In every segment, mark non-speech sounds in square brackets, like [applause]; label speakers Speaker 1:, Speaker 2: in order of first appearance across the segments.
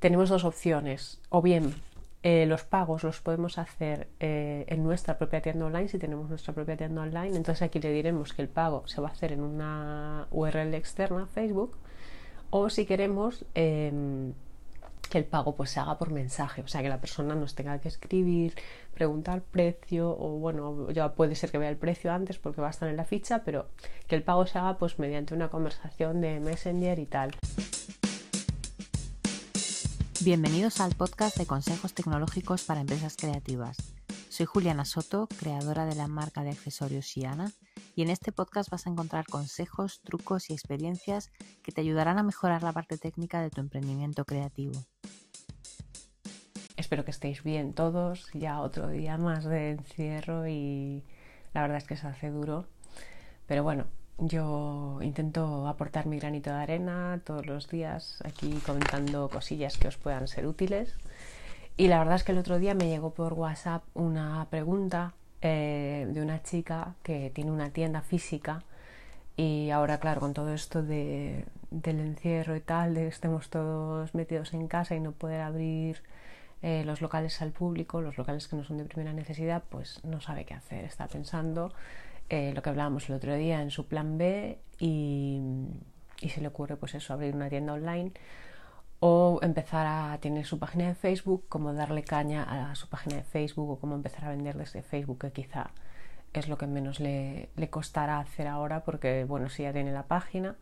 Speaker 1: tenemos dos opciones. O bien eh, los pagos los podemos hacer eh, en nuestra propia tienda online si tenemos nuestra propia tienda online. Entonces aquí le diremos que el pago se va a hacer en una URL externa, Facebook. O si queremos em, que el pago pues se haga por mensaje, o sea que la persona nos tenga que escribir, preguntar precio o bueno, ya puede ser que vea el precio antes porque va a estar en la ficha, pero que el pago se haga pues mediante una conversación de Messenger y tal.
Speaker 2: Bienvenidos al podcast de consejos tecnológicos para empresas creativas. Soy Juliana Soto, creadora de la marca de accesorios Shiana, y en este podcast vas a encontrar consejos, trucos y experiencias que te ayudarán a mejorar la parte técnica de tu emprendimiento creativo.
Speaker 1: Espero que estéis bien todos, ya otro día más de encierro y la verdad es que se hace duro, pero bueno, yo intento aportar mi granito de arena todos los días aquí comentando cosillas que os puedan ser útiles. Y la verdad es que el otro día me llegó por WhatsApp una pregunta eh, de una chica que tiene una tienda física y ahora, claro, con todo esto de, del encierro y tal, de que estemos todos metidos en casa y no poder abrir eh, los locales al público, los locales que no son de primera necesidad, pues no sabe qué hacer. Está pensando eh, lo que hablábamos el otro día en su plan B y, se le ocurre pues eso, abrir una tienda online o empezar a tener su página de Facebook, como darle caña a su página de Facebook o cómo empezar a vender desde Facebook, que quizá es lo que menos le, le costará hacer ahora porque bueno, si ya tiene la página,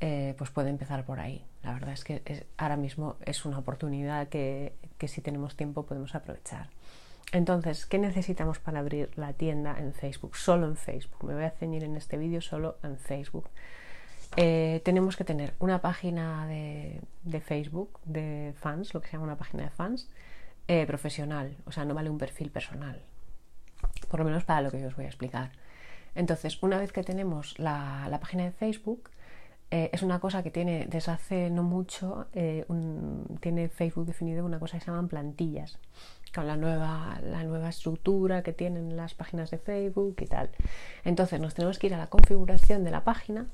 Speaker 1: eh, pues puede empezar por ahí. La verdad es que ahora mismo es una oportunidad que, que si tenemos tiempo podemos aprovechar. Entonces, ¿qué necesitamos para abrir la tienda en Facebook? Solo en Facebook. Me voy a ceñir en este vídeo solo en Facebook. Eh, tenemos que tener una página de, Facebook de fans, lo que se llama una página de fans, eh, profesional. O sea, no vale un perfil personal. Por lo menos para lo que yo os voy a explicar. Entonces, una vez que tenemos la, página de Facebook, eh, es una cosa que tiene desde hace no mucho, tiene Facebook definido una cosa que se llaman plantillas con la nueva, la nueva estructura que tienen las páginas de Facebook y tal. Entonces nos tenemos que ir a la configuración de la página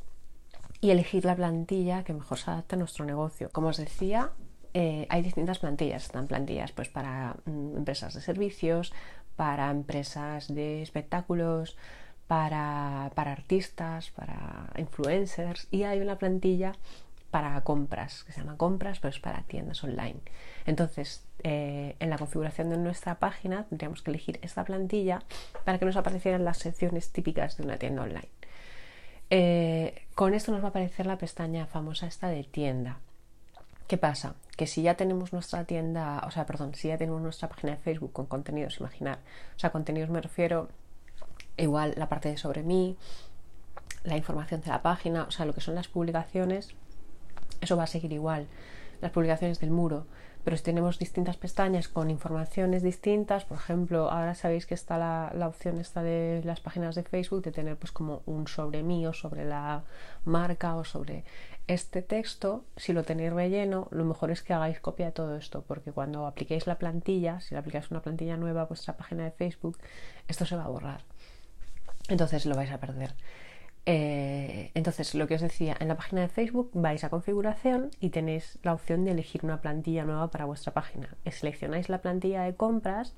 Speaker 1: y elegir la plantilla que mejor se adapte a nuestro negocio. Como os decía, eh, hay distintas plantillas. Están plantillas pues, para mm, empresas de servicios, para empresas de espectáculos, para, para artistas, para influencers y hay una plantilla para compras, que se llama compras, pero es para tiendas online. Entonces, eh, en la configuración de nuestra página tendríamos que elegir esta plantilla para que nos aparecieran las secciones típicas de una tienda online. Eh, con esto nos va a aparecer la pestaña famosa esta de tienda. ¿Qué pasa? Que si ya tenemos nuestra tienda, o sea, perdón, si ya tenemos nuestra página de Facebook con contenidos, imaginar, o sea, contenidos me refiero igual la parte de sobre mí, la información de la página, o sea, lo que son las publicaciones, eso va a seguir igual. Las publicaciones del muro. Pero si tenemos distintas pestañas con informaciones distintas, por ejemplo, ahora sabéis que está la, opción esta de las páginas de Facebook de tener pues como un sobre mí o sobre la marca o sobre este texto, si lo tenéis relleno, lo mejor es que hagáis copia de todo esto, porque cuando apliquéis la plantilla, si le aplicáis una plantilla nueva a vuestra página de Facebook, esto se va a borrar. Entonces lo vais a perder. Eh, entonces, lo que os decía, en la página de Facebook vais a configuración y tenéis la opción de elegir una plantilla nueva para vuestra página. Seleccionáis la plantilla de compras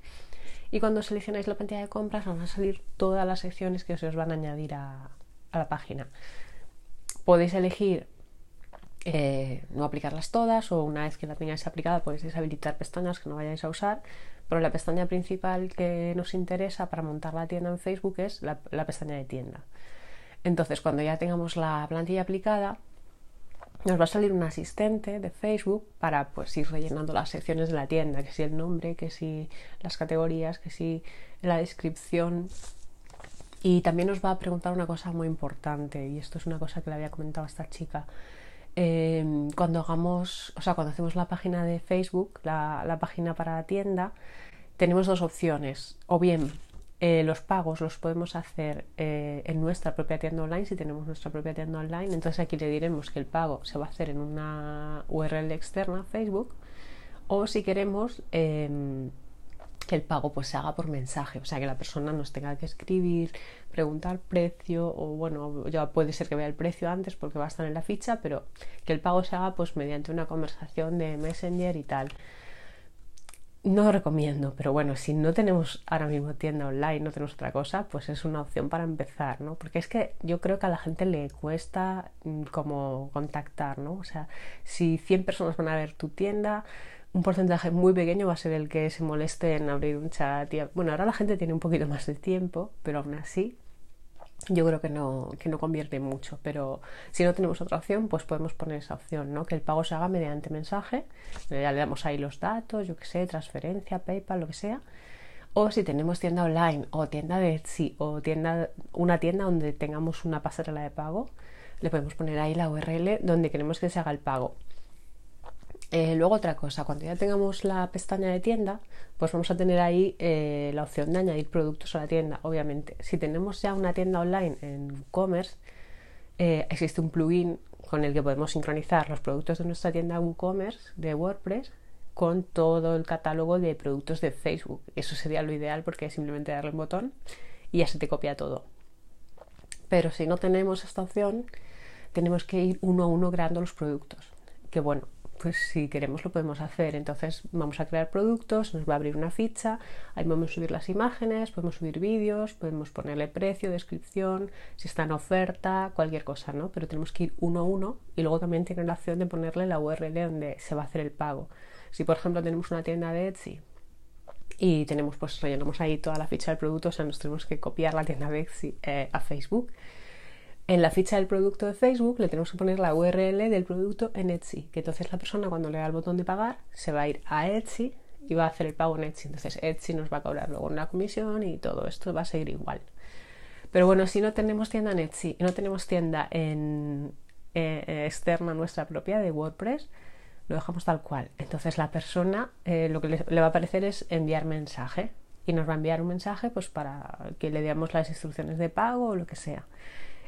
Speaker 1: y cuando seleccionáis la plantilla de compras van a salir todas las secciones que os van a añadir a, la página. Podéis elegir eh, no aplicarlas todas o una vez que la tengáis aplicada podéis deshabilitar pestañas que no vayáis a usar, pero la pestaña principal que nos interesa para montar la tienda en Facebook es la pestaña de tienda. Entonces, cuando ya tengamos la plantilla aplicada, nos va a salir un asistente de Facebook para pues ir rellenando las secciones de la tienda, que si el nombre, que si las categorías, que si la descripción. Y también nos va a preguntar una cosa muy importante, y esto es una cosa que le había comentado a esta chica. Em, cuando hagamos, o sea, cuando hacemos la página de Facebook, la, la página para la tienda, tenemos dos opciones. O bien eh, los pagos los podemos hacer eh, en nuestra propia tienda online si tenemos nuestra propia tienda online. Entonces aquí le diremos que el pago se va a hacer en una URL externa, Facebook, o si queremos em, que el pago pues se haga por mensaje, o sea que la persona nos tenga que escribir, preguntar precio o bueno, ya puede ser que vea el precio antes porque va a estar en la ficha, pero que el pago se haga pues mediante una conversación de Messenger y tal. No recomiendo, pero bueno, si no tenemos ahora mismo tienda online, no tenemos otra cosa, pues es una opción para empezar, ¿no? Porque es que yo creo que a la gente le cuesta mm, como contactar, ¿no? O sea, si 100 personas van a ver tu tienda, un porcentaje muy pequeño va a ser el que se moleste en abrir un chat. bueno, ahora la gente tiene un poquito más de tiempo, pero aún así yo creo que no, que no convierte mucho, pero si no tenemos otra opción, pues podemos poner esa opción, ¿no? Que el pago se haga mediante mensaje, ya le damos ahí los datos, yo que sé, transferencia, PayPal, lo que sea. O si tenemos tienda online o tienda de Etsy o tienda, una tienda donde tengamos una pasarela de pago, le podemos poner ahí la URL donde queremos que se haga el pago. Eh, luego otra cosa, cuando ya tengamos la pestaña de tienda, pues vamos a tener ahí eh, la opción de añadir productos a la tienda. Obviamente, si tenemos ya una tienda online en WooCommerce, eh, existe un plugin con el que podemos sincronizar los productos de nuestra tienda WooCommerce de WordPress con todo el catálogo de productos de Facebook. Eso sería lo ideal porque simplemente darle un botón y ya se te copia todo. Pero si no tenemos esta opción, tenemos que ir uno a uno creando los productos. Que bueno, pues si queremos lo podemos hacer. Entonces vamos a crear productos, nos va a abrir una ficha, ahí podemos subir las imágenes, podemos subir vídeos, podemos ponerle precio, descripción, si está en oferta, cualquier cosa, ¿no? Pero tenemos que ir uno a uno y luego también tiene la opción de ponerle la URL donde se va a hacer el pago. Si por ejemplo tenemos una tienda de Etsy y tenemos pues rellenamos ahí toda la ficha del producto, o sea, nos tenemos que copiar la tienda de Etsy eh, a Facebook en la ficha del producto de Facebook le tenemos que poner la URL del producto en Etsy, que entonces la persona cuando le da el botón de pagar se va a ir a Etsy y va a hacer el pago en Etsy. Entonces Etsy nos va a cobrar luego una comisión y todo esto va a seguir igual. Pero bueno, si no tenemos tienda en Etsy y no tenemos tienda en, eh, externa nuestra propia de WordPress, lo dejamos tal cual. Entonces la persona eh, lo que le, va a aparecer es enviar mensaje y nos va a enviar un mensaje pues para que le demos las instrucciones de pago o lo que sea.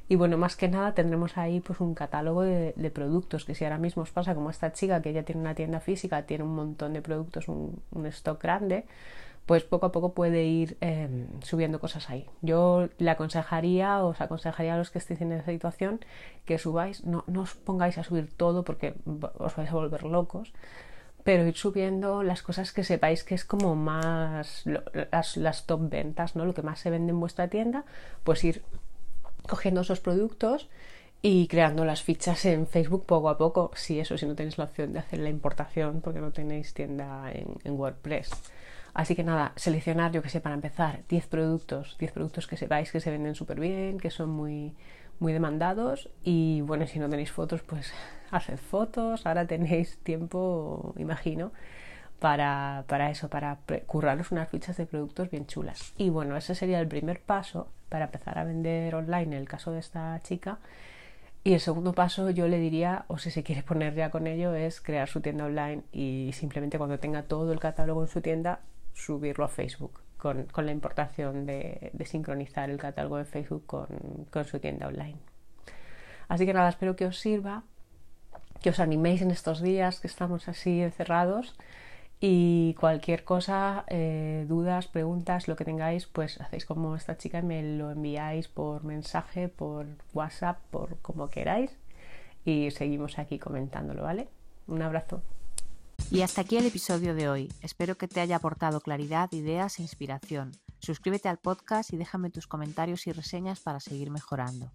Speaker 1: Y bueno, más que nada tendremos ahí pues un catálogo de, productos, que si ahora mismo os pasa como esta chica que ya tiene una tienda física, tiene un montón de productos, un, stock grande, pues poco a poco puede ir em, subiendo cosas ahí. Yo le aconsejaría, os aconsejaría a los que estéis en esa situación, que subáis, no, no os pongáis a subir todo porque os vais a volver locos, pero ir subiendo las cosas que sepáis que es como más las, las, top ventas, ¿no? Lo que más se vende en vuestra tienda, pues ir cogiendo esos productos y creando las fichas en Facebook poco a poco, si eso, si no tenéis la opción de hacer la importación porque no tenéis tienda en, WordPress. Así que nada, seleccionar, yo que sé, para empezar, 10 productos, 10 productos que sepáis que se venden súper bien, que son muy, muy demandados. Y bueno, si no tenéis fotos, pues [laughs] haced fotos, ahora tenéis tiempo, imagino, para, para eso, para curraros unas fichas de productos bien chulas. Y bueno, ese sería el primer paso para empezar a vender online en el caso de esta chica. Y el segundo paso yo le diría, o si se quiere poner ya con ello, es crear su tienda online y simplemente cuando tenga todo el catálogo en su tienda, subirlo a Facebook, con, con la importación de, de, sincronizar el catálogo de Facebook con, con su tienda online. Así que nada, espero que os sirva, que os animéis en estos días que estamos así encerrados y cualquier cosa, eh, dudas, preguntas, lo que tengáis, pues hacéis como esta chica y me lo enviáis por mensaje, por WhatsApp, por como queráis. Y seguimos aquí comentándolo, ¿vale? Un abrazo.
Speaker 2: Y hasta aquí el episodio de hoy. Espero que te haya aportado claridad, ideas e inspiración. Suscríbete al podcast y déjame tus comentarios y reseñas para seguir mejorando.